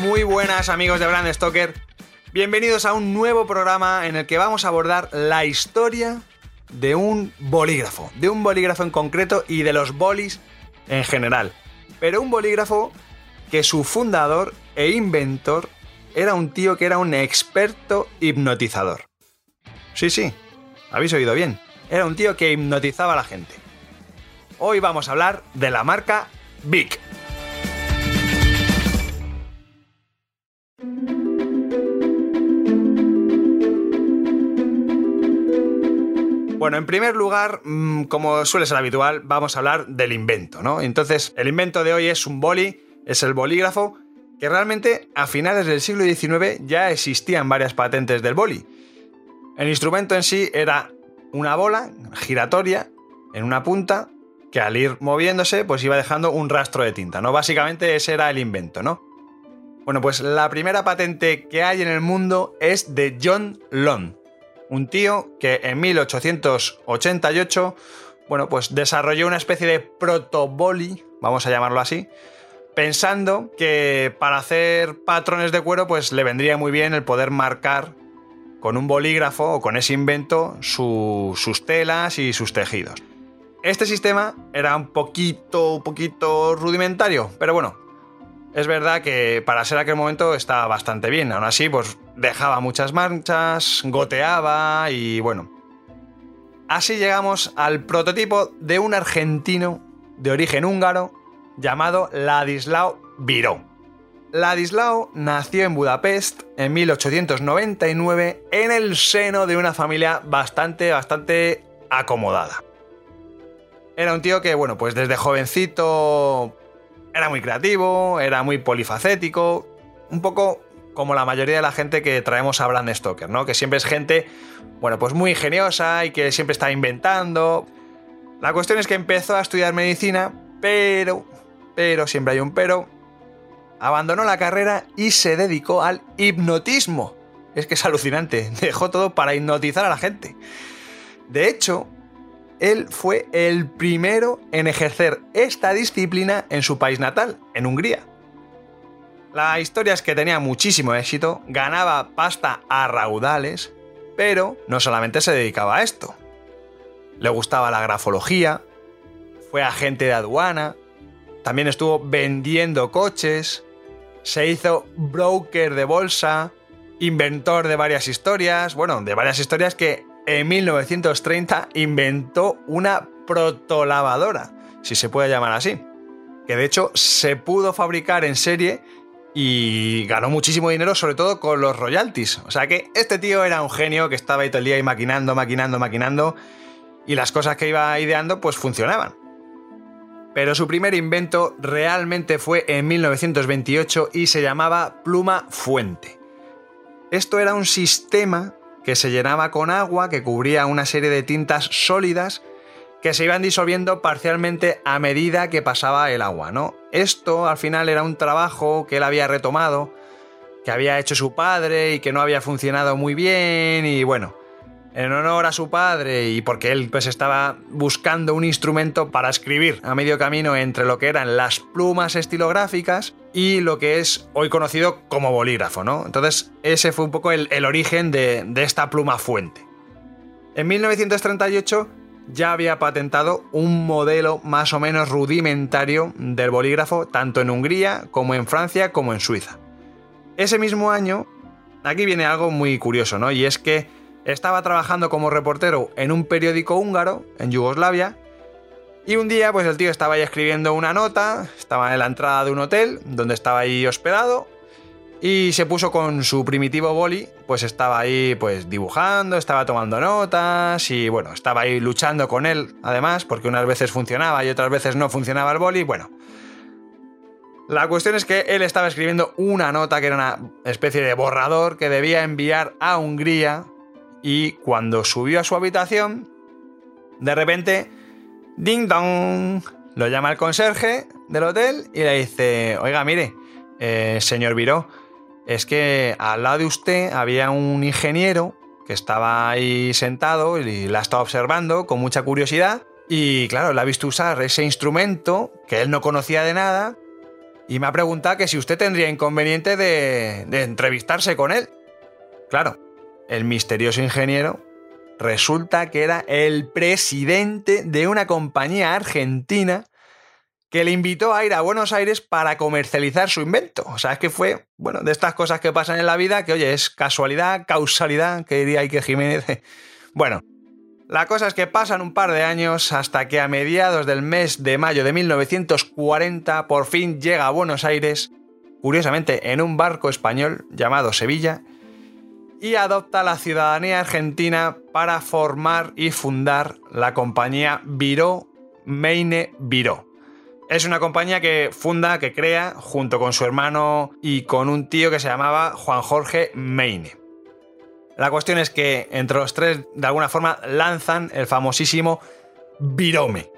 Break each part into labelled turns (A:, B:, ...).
A: Muy buenas amigos de Brand Stoker. Bienvenidos a un nuevo programa en el que vamos a abordar la historia de un bolígrafo, de un bolígrafo en concreto y de los bolis en general. Pero un bolígrafo que su fundador e inventor era un tío que era un experto hipnotizador. Sí, sí, habéis oído bien. Era un tío que hipnotizaba a la gente. Hoy vamos a hablar de la marca Bic. Bueno, en primer lugar, mm, como suele ser habitual, vamos a hablar del invento, ¿no? Entonces, el invento de hoy es un boli, es el bolígrafo, que realmente a finales del siglo XIX ya existían varias patentes del boli. El instrumento en sí era una bola giratoria en una punta que al ir moviéndose pues iba dejando un rastro de tinta, ¿no? Básicamente ese era el invento, ¿no? Bueno, pues la primera patente que hay en el mundo es de John Long, un tío que en 1888, bueno, pues desarrolló una especie de protoboli, vamos a llamarlo así, pensando que para hacer patrones de cuero, pues le vendría muy bien el poder marcar con un bolígrafo o con ese invento sus telas y sus tejidos. Este sistema era un poquito, un poquito rudimentario, pero bueno, es verdad que para ser aquel momento estaba bastante bien. Aún así, pues dejaba muchas manchas, goteaba y bueno. Así llegamos al prototipo de un argentino de origen húngaro llamado Ladislao Viró. Ladislao nació en Budapest en 1899 en el seno de una familia bastante, bastante acomodada. Era un tío que, bueno, pues desde jovencito era muy creativo, era muy polifacético, un poco como la mayoría de la gente que traemos a Brand Stoker, ¿no? Que siempre es gente, bueno, pues muy ingeniosa y que siempre está inventando. La cuestión es que empezó a estudiar medicina, pero, pero, siempre hay un pero, abandonó la carrera y se dedicó al hipnotismo. Es que es alucinante, dejó todo para hipnotizar a la gente. De hecho, él fue el primero en ejercer esta disciplina en su país natal, en Hungría. La historia es que tenía muchísimo éxito, ganaba pasta a raudales, pero no solamente se dedicaba a esto. Le gustaba la grafología, fue agente de aduana, también estuvo vendiendo coches, se hizo broker de bolsa, inventor de varias historias, bueno, de varias historias que en 1930 inventó una protolavadora, si se puede llamar así, que de hecho se pudo fabricar en serie y ganó muchísimo dinero, sobre todo con los royalties. O sea que este tío era un genio que estaba ahí todo el día maquinando, maquinando, maquinando, y las cosas que iba ideando pues funcionaban. Pero su primer invento realmente fue en 1928 y se llamaba pluma fuente. Esto era un sistema que se llenaba con agua que cubría una serie de tintas sólidas que se iban disolviendo parcialmente a medida que pasaba el agua, ¿no? Esto al final era un trabajo que él había retomado, que había hecho su padre y que no había funcionado muy bien y bueno, en honor a su padre y porque él pues estaba buscando un instrumento para escribir a medio camino entre lo que eran las plumas estilográficas y lo que es hoy conocido como bolígrafo, ¿no? Entonces ese fue un poco el, origen de, de esta pluma fuente. En 1938 ya había patentado un modelo más o menos rudimentario del bolígrafo tanto en Hungría como en Francia como en Suiza. Ese mismo año, aquí viene algo muy curioso, ¿no? Y es que estaba trabajando como reportero en un periódico húngaro, en Yugoslavia, y un día pues el tío estaba ahí escribiendo una nota, estaba en la entrada de un hotel donde estaba ahí hospedado, y se puso con su primitivo boli, pues estaba ahí pues dibujando, estaba tomando notas y bueno, estaba ahí luchando con él además, porque unas veces funcionaba y otras veces no funcionaba el boli, bueno. La cuestión es que él estaba escribiendo una nota que era una especie de borrador que debía enviar a Hungría y cuando subió a su habitación, de repente, ding dong, lo llama el conserje del hotel y le dice, oiga, mire, eh, señor Viró, es que al lado de usted había un ingeniero que estaba ahí sentado y la estaba observando con mucha curiosidad y claro, le ha visto usar ese instrumento que él no conocía de nada y me ha preguntado que si usted tendría inconveniente de entrevistarse con él. Claro, el misterioso ingeniero resulta que era el presidente de una compañía argentina que le invitó a ir a Buenos Aires para comercializar su invento. O sea, es que fue, bueno, de estas cosas que pasan en la vida, que oye, es casualidad, causalidad, que diría Ike Jiménez. Bueno, la cosa es que pasan un par de años hasta que a mediados del mes de mayo de 1940 por fin llega a Buenos Aires, curiosamente en un barco español llamado Sevilla, y adopta la ciudadanía argentina para formar y fundar la compañía Viró Meine Viró es una compañía que funda, que crea, junto con su hermano y con un tío que se llamaba Juan Jorge Meine. La cuestión es que entre los tres, de alguna forma, lanzan el famosísimo Virome.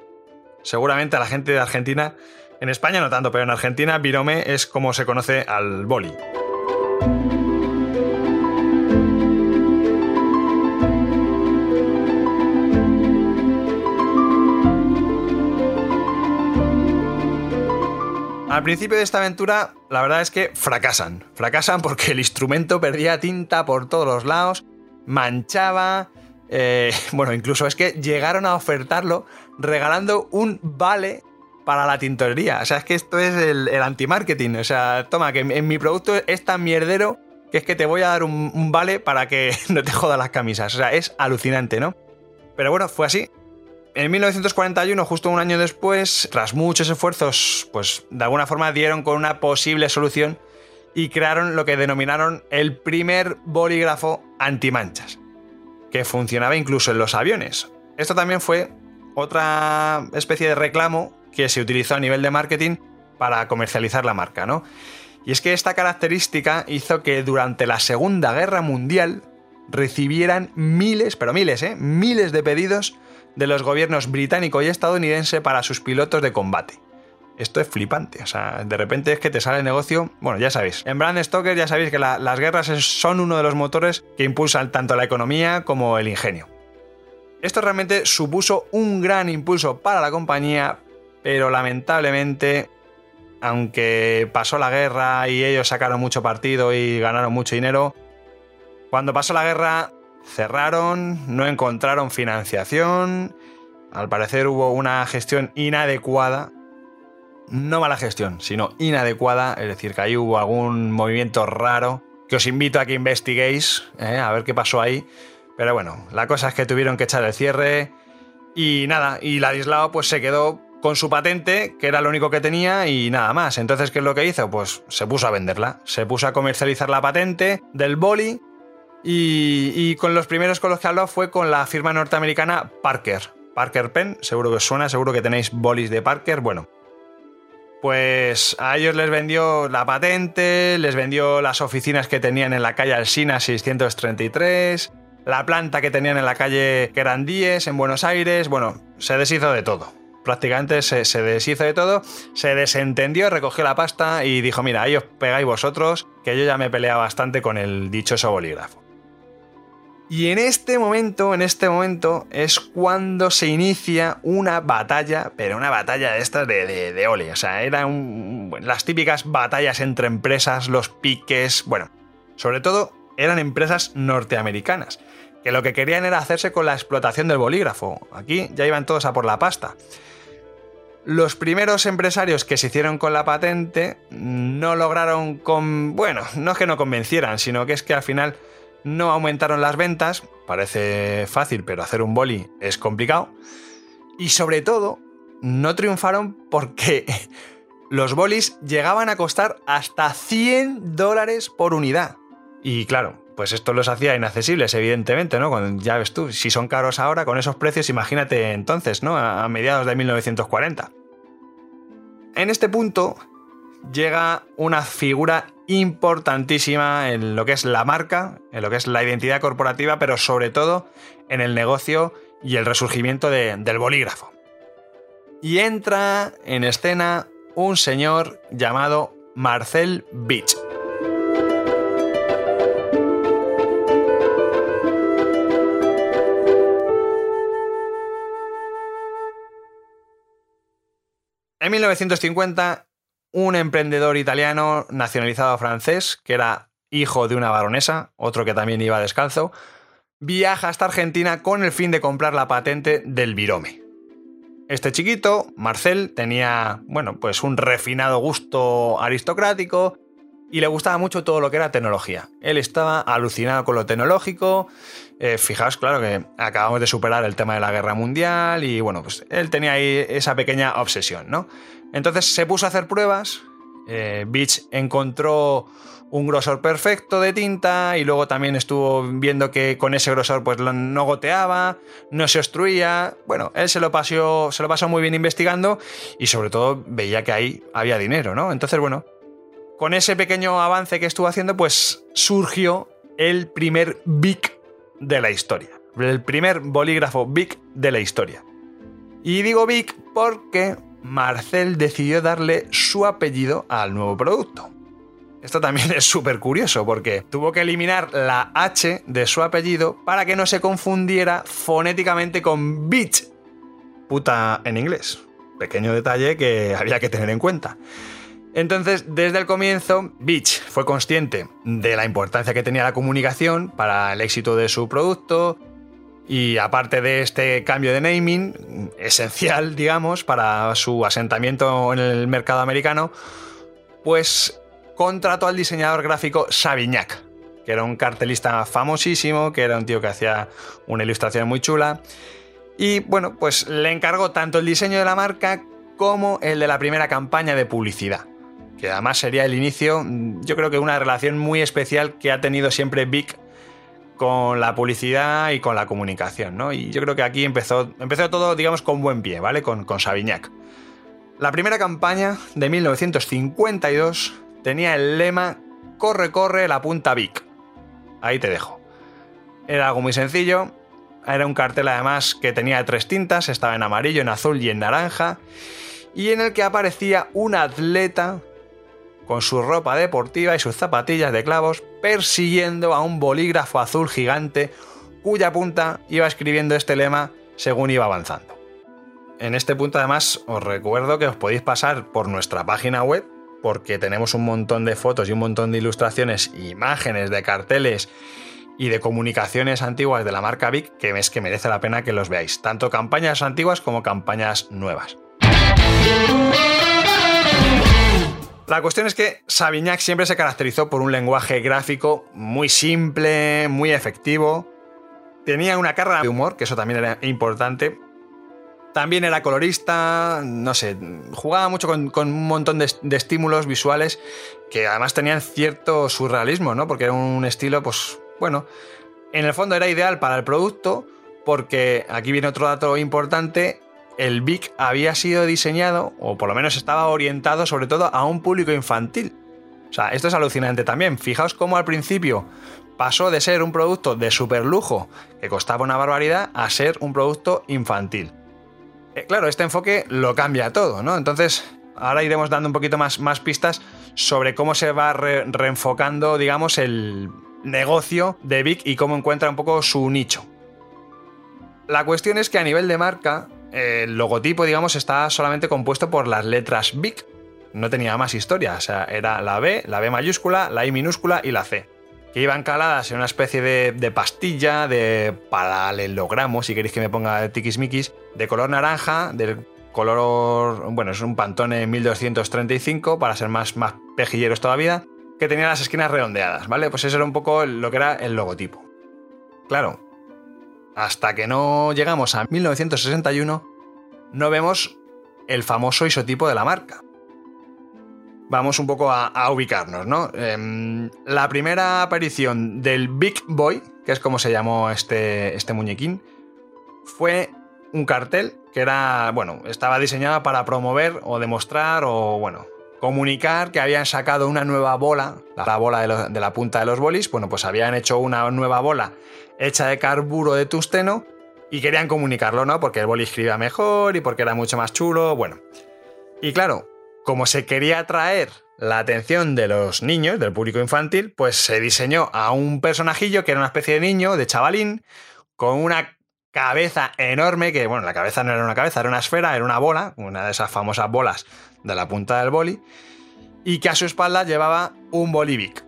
A: Seguramente a la gente de Argentina, en España no tanto, pero en Argentina Virome es como se conoce al boli. Al principio de esta aventura, la verdad es que fracasan. Fracasan porque el instrumento perdía tinta por todos los lados, manchaba. Eh, bueno, incluso es que llegaron a ofertarlo regalando un vale para la tintorería. O sea, es que esto es el, anti-marketing. O sea, toma, que en mi producto es tan mierdero que es que te voy a dar un, un vale para que no te jodan las camisas. O sea, es alucinante, ¿no? Pero bueno, fue así. En 1941, justo un año después, tras muchos esfuerzos, pues de alguna forma dieron con una posible solución y crearon lo que denominaron el primer bolígrafo antimanchas, que funcionaba incluso en los aviones. Esto también fue otra especie de reclamo que se utilizó a nivel de marketing para comercializar la marca, ¿no? Y es que esta característica hizo que durante la Segunda Guerra Mundial recibieran miles, pero miles, ¿eh? Miles de pedidos de los gobiernos británico y estadounidense para sus pilotos de combate. Esto es flipante, o sea, de repente es que te sale el negocio, bueno, ya sabéis, en Brand Stoker ya sabéis que las guerras son uno de los motores que impulsan tanto la economía como el ingenio. Esto realmente supuso un gran impulso para la compañía, pero lamentablemente, aunque pasó la guerra y ellos sacaron mucho partido y ganaron mucho dinero, cuando pasó la guerra cerraron, no encontraron financiación, al parecer hubo una gestión inadecuada, no mala gestión, sino inadecuada, es decir, que ahí hubo algún movimiento raro, que os invito a que investiguéis, eh, a ver qué pasó ahí, pero bueno, la cosa es que tuvieron que echar el cierre y nada, y Ladislao pues se quedó con su patente, que era lo único que tenía y nada más. Entonces, ¿qué es lo que hizo? Pues se puso a venderla, se puso a comercializar la patente del boli y, con los primeros con los que habló fue con la firma norteamericana Parker. Parker Pen, seguro que os suena, seguro que tenéis bolis de Parker. Bueno, pues a ellos les vendió la patente, les vendió las oficinas que tenían en la calle Alsina 633, la planta que tenían en la calle Querandíes en Buenos Aires. Bueno, se deshizo de todo. Prácticamente se, deshizo de todo, se desentendió, recogió la pasta y dijo, mira, ahí os pegáis vosotros, que yo ya me pelea bastante con el dichoso bolígrafo. Y en este momento, en este momento, es cuando se inicia una batalla, pero una batalla de estas de, de, ole. O sea, eran las típicas batallas entre empresas, los piques. Bueno, sobre todo eran empresas norteamericanas, que lo que querían era hacerse con la explotación del bolígrafo. Aquí ya iban todos a por la pasta. Los primeros empresarios que se hicieron con la patente no lograron con... Bueno, no es que no convencieran, sino que es que al final no aumentaron las ventas, parece fácil, pero hacer un boli es complicado. Y sobre todo, no triunfaron porque los bolis llegaban a costar hasta 100 dólares por unidad. Y claro, pues esto los hacía inaccesibles, evidentemente, ¿no? ya ves tú, si son caros ahora con esos precios, imagínate entonces, ¿no? A mediados de 1940. En este punto, llega una figura importantísima en lo que es la marca, en lo que es la identidad corporativa, pero sobre todo en el negocio y el resurgimiento del bolígrafo. Y entra en escena un señor llamado Marcel Beach. En 1950, un emprendedor italiano nacionalizado francés, que era hijo de una baronesa, otro que también iba descalzo, viaja hasta Argentina con el fin de comprar la patente del virome. Este chiquito, Marcel, tenía, bueno, pues un refinado gusto aristocrático y le gustaba mucho todo lo que era tecnología. Él estaba alucinado con lo tecnológico. Eh, fijaos, claro que acabamos de superar el tema de la guerra mundial y bueno, pues él tenía ahí esa pequeña obsesión, ¿no? Entonces se puso a hacer pruebas. Eh, Beach encontró un grosor perfecto de tinta y luego también estuvo viendo que con ese grosor pues no goteaba, no se obstruía. Bueno, él se lo pasó, se lo pasó muy bien investigando y sobre todo veía que ahí había dinero, ¿no? Entonces, bueno, con ese pequeño avance que estuvo haciendo, pues surgió el primer BIC de la historia. El primer bolígrafo BIC de la historia. Y digo BIC porque Marcel decidió darle su apellido al nuevo producto. Esto también es súper curioso porque tuvo que eliminar la H de su apellido para que no se confundiera fonéticamente con Beach. Puta en inglés. Pequeño detalle que había que tener en cuenta. Entonces, desde el comienzo, Beach fue consciente de la importancia que tenía la comunicación para el éxito de su producto y aparte de este cambio de naming, esencial, digamos, para su asentamiento en el mercado americano, pues contrató al diseñador gráfico Savignac, que era un cartelista famosísimo, que era un tío que hacía una ilustración muy chula. Y bueno, pues le encargó tanto el diseño de la marca como el de la primera campaña de publicidad que además sería el inicio, yo creo que una relación muy especial que ha tenido siempre Vic con la publicidad y con la comunicación, ¿no? Y yo creo que aquí empezó, todo, digamos, con buen pie, ¿vale? Con, con Savignac. La primera campaña de 1952 tenía el lema Corre, corre, la punta Vic. Ahí te dejo. Era algo muy sencillo. Era un cartel además que tenía tres tintas, estaba en amarillo, en azul y en naranja, y en el que aparecía un atleta con su ropa deportiva y sus zapatillas de clavos, persiguiendo a un bolígrafo azul gigante cuya punta iba escribiendo este lema según iba avanzando. En este punto además os recuerdo que os podéis pasar por nuestra página web porque tenemos un montón de fotos y un montón de ilustraciones, imágenes de carteles y de comunicaciones antiguas de la marca Vic que es que merece la pena que los veáis, tanto campañas antiguas como campañas nuevas. La cuestión es que Savignac siempre se caracterizó por un lenguaje gráfico muy simple, muy efectivo. Tenía una carga de humor, que eso también era importante. También era colorista, no sé, jugaba mucho con, un montón de, de, estímulos visuales que además tenían cierto surrealismo, ¿no? Porque era un estilo, pues, bueno, en el fondo era ideal para el producto, porque aquí viene otro dato importante, el Vic había sido diseñado, o por lo menos estaba orientado sobre todo a un público infantil. O sea, esto es alucinante también. Fijaos cómo al principio pasó de ser un producto de super lujo que costaba una barbaridad a ser un producto infantil. Eh, claro, este enfoque lo cambia todo, ¿no? Entonces, ahora iremos dando un poquito más, más pistas sobre cómo se va reenfocando, digamos, el negocio de Vic y cómo encuentra un poco su nicho. La cuestión es que a nivel de marca, el logotipo, digamos, está solamente compuesto por las letras BIC. No tenía más historia, o sea, era la B, la B mayúscula, la I minúscula y la C. Que iban caladas en una especie de, pastilla, de paralelogramo, si queréis que me ponga tiquismiquis, de color naranja, del color. Bueno, es un Pantone 1235, para ser más, más pejilleros todavía, que tenía las esquinas redondeadas, ¿vale? Pues eso era un poco lo que era el logotipo. Claro, hasta que no llegamos a 1961, no vemos el famoso isotipo de la marca. Vamos un poco a, ubicarnos, ¿no? Em, la primera aparición del Big Boy, que es como se llamó este, este muñequín, fue un cartel que era, bueno, estaba diseñado para promover o demostrar o, bueno, comunicar que habían sacado una nueva bola, la bola de, de, la punta de los bolis, bueno, pues habían hecho una nueva bola hecha de carburo de tusteno y querían comunicarlo, ¿no? Porque el boli escribía mejor y porque era mucho más chulo, bueno. Y claro, como se quería atraer la atención de los niños, del público infantil, pues se diseñó a un personajillo que era una especie de niño, de chavalín, con una cabeza enorme, que bueno, la cabeza no era una cabeza, era una esfera, era una bola, una de esas famosas bolas de la punta del boli, y que a su espalda llevaba un bolivic.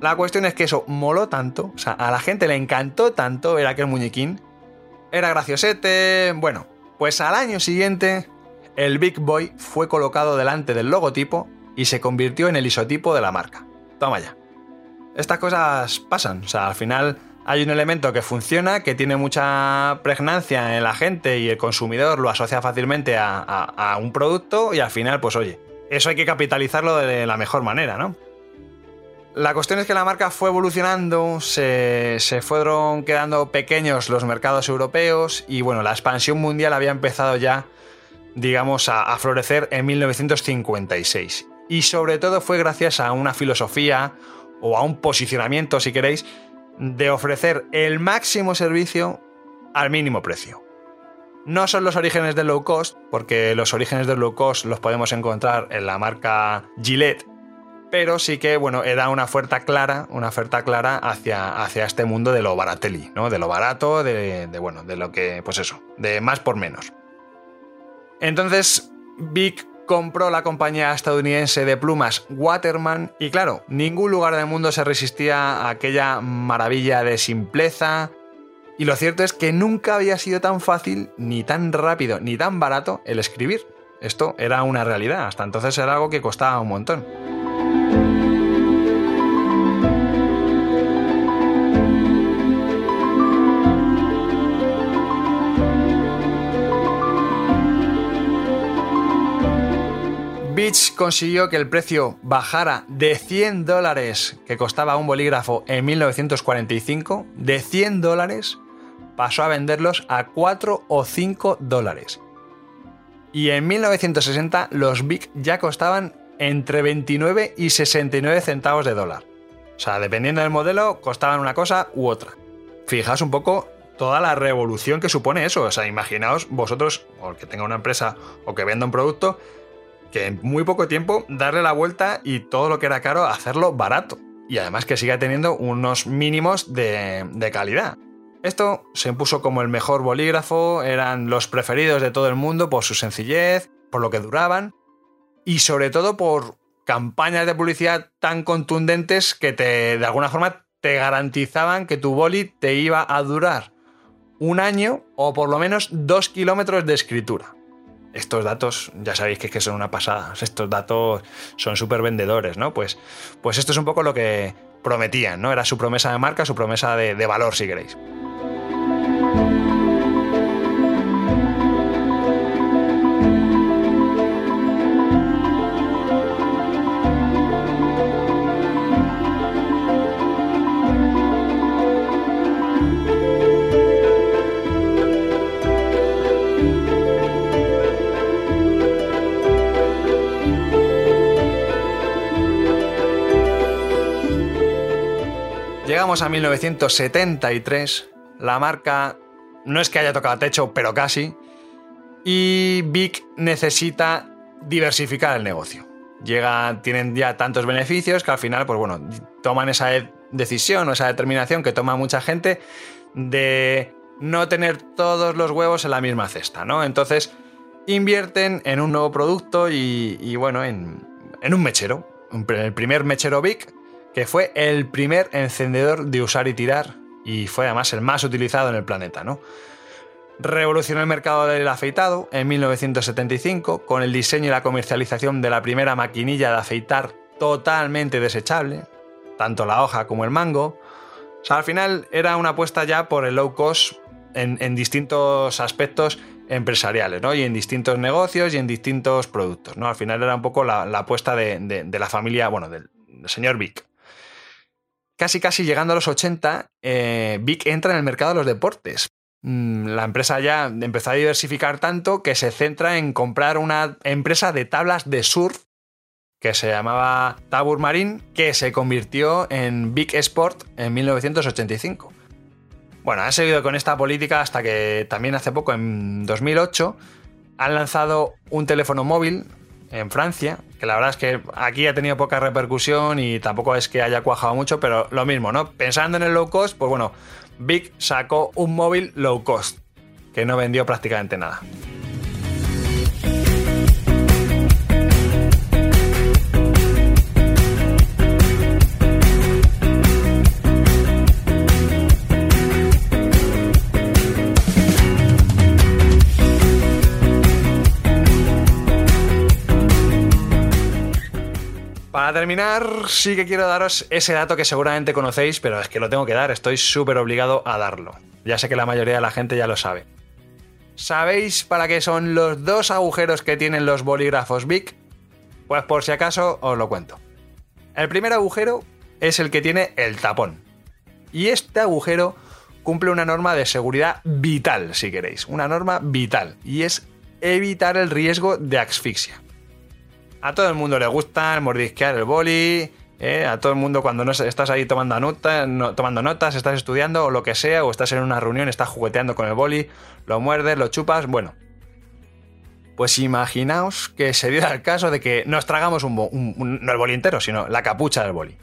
A: La cuestión es que eso moló tanto, o sea, a la gente le encantó tanto era aquel muñequín, era graciosete, bueno, pues al año siguiente el Big Boy fue colocado delante del logotipo y se convirtió en el isotipo de la marca. Toma ya. Estas cosas pasan, o sea, al final hay un elemento que funciona, que tiene mucha pregnancia en la gente y el consumidor lo asocia fácilmente a, un producto y al final, pues oye, eso hay que capitalizarlo de la mejor manera, ¿no? La cuestión es que la marca fue evolucionando, se, fueron quedando pequeños los mercados europeos y bueno, la expansión mundial había empezado ya, digamos, a, a florecer en 1956. Y sobre todo fue gracias a una filosofía o a un posicionamiento, si queréis, de ofrecer el máximo servicio al mínimo precio. No son los orígenes del low cost, porque los orígenes del low cost los podemos encontrar en la marca Gillette, pero sí que bueno, era una oferta clara, una oferta clara hacia, hacia este mundo de lo baratelli, ¿no? De lo barato, de, de, bueno, de lo que, pues eso, de más por menos. Entonces, Vic compró la compañía estadounidense de plumas Waterman y claro, ningún lugar del mundo se resistía a aquella maravilla de simpleza. Y lo cierto es que nunca había sido tan fácil, ni tan rápido, ni tan barato el escribir. Esto era una realidad, hasta entonces era algo que costaba un montón. Beach consiguió que el precio bajara de 100 dólares que costaba un bolígrafo en 1945, de 100 dólares pasó a venderlos a 4 o 5 dólares. Y en 1960 los Bic ya costaban entre 29 y 69 centavos de dólar. O sea, dependiendo del modelo, costaban una cosa u otra. Fijaos un poco toda la revolución que supone eso. O sea, imaginaos vosotros, o que tenga una empresa o que venda un producto, que en muy poco tiempo darle la vuelta y todo lo que era caro hacerlo barato. Y además que siga teniendo unos mínimos de, calidad. Esto se impuso como el mejor bolígrafo, eran los preferidos de todo el mundo por su sencillez, por lo que duraban y sobre todo por campañas de publicidad tan contundentes que te, de alguna forma te garantizaban que tu boli te iba a durar un año o por lo menos dos kilómetros de escritura estos datos ya sabéis que, que son una pasada, estos datos son súper vendedores, ¿no? Pues, pues esto es un poco lo que prometían, ¿no? Era su promesa de marca, su promesa de, de valor, si queréis. Llegamos a 1973, la marca no es que haya tocado techo, pero casi, y Vic necesita diversificar el negocio. Llega, tienen ya tantos beneficios que al final, pues bueno, toman esa decisión o esa determinación que toma mucha gente de no tener todos los huevos en la misma cesta, ¿no? Entonces invierten en un nuevo producto y, bueno, en, en, un mechero. El primer mechero Vic que fue el primer encendedor de usar y tirar y fue además el más utilizado en el planeta, ¿no? Revolucionó el mercado del afeitado en 1975 con el diseño y la comercialización de la primera maquinilla de afeitar totalmente desechable, tanto la hoja como el mango. O sea, al final era una apuesta ya por el low cost en, distintos aspectos empresariales, ¿no? Y en distintos negocios y en distintos productos, ¿no? Al final era un poco la, apuesta de, la familia, bueno, del, del señor Vic casi casi llegando a los 80, eh, Vic entra en el mercado de los deportes. mm, la empresa ya empezó a diversificar tanto que se centra en comprar una empresa de tablas de surf que se llamaba Tabur Marine, que se convirtió en Big Sport en 1985. Bueno, ha seguido con esta política hasta que también hace poco, en 2008, han lanzado un teléfono móvil en Francia, que la verdad es que aquí ha tenido poca repercusión y tampoco es que haya cuajado mucho, pero lo mismo, ¿no? Pensando en el low cost, pues bueno, Big sacó un móvil low cost, que no vendió prácticamente nada. Para terminar, sí que quiero daros ese dato que seguramente conocéis, pero es que lo tengo que dar, estoy súper obligado a darlo. Ya sé que la mayoría de la gente ya lo sabe. ¿Sabéis para qué son los dos agujeros que tienen los bolígrafos Bic? Pues por si acaso os lo cuento. El primer agujero es el que tiene el tapón. Y este agujero cumple una norma de seguridad vital, si queréis. Una norma vital. Y es evitar el riesgo de asfixia. A todo el mundo le gusta mordisquear el boli, ¿eh? a todo el mundo cuando no estás ahí tomando, tomando notas, estás estudiando o lo que sea, o estás en una reunión, estás jugueteando con el boli, lo muerdes, lo chupas, bueno. Pues imaginaos que se diera el caso de que nos tragamos un, no el boli entero, sino la capucha del boli.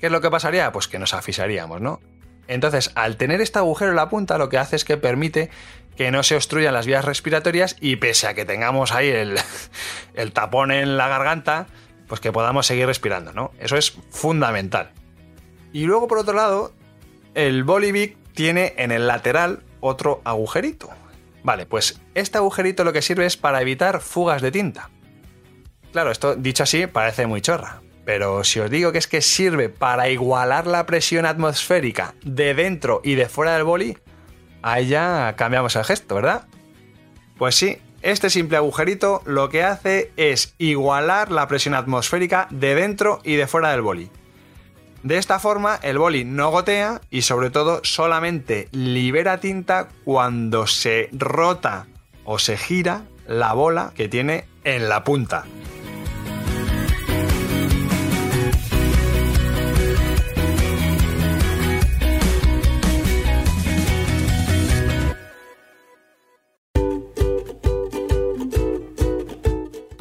A: ¿Qué es lo que pasaría? Pues que nos afisaríamos, ¿no? Entonces, al tener este agujero en la punta, lo que hace es que permite que no se obstruyan las vías respiratorias y pese a que tengamos ahí el, tapón en la garganta, pues que podamos seguir respirando, ¿no? Eso es fundamental. Y luego, por otro lado, el Bolivic tiene en el lateral otro agujerito. Vale, pues este agujerito lo que sirve es para evitar fugas de tinta. Claro, esto dicho así parece muy chorra, pero si os digo que es que sirve para igualar la presión atmosférica de dentro y de fuera del boli, ahí ya cambiamos el gesto, ¿verdad? Pues sí, este simple agujerito lo que hace es igualar la presión atmosférica de dentro y de fuera del boli. De esta forma el boli no gotea y sobre todo solamente libera tinta cuando se rota o se gira la bola que tiene en la punta.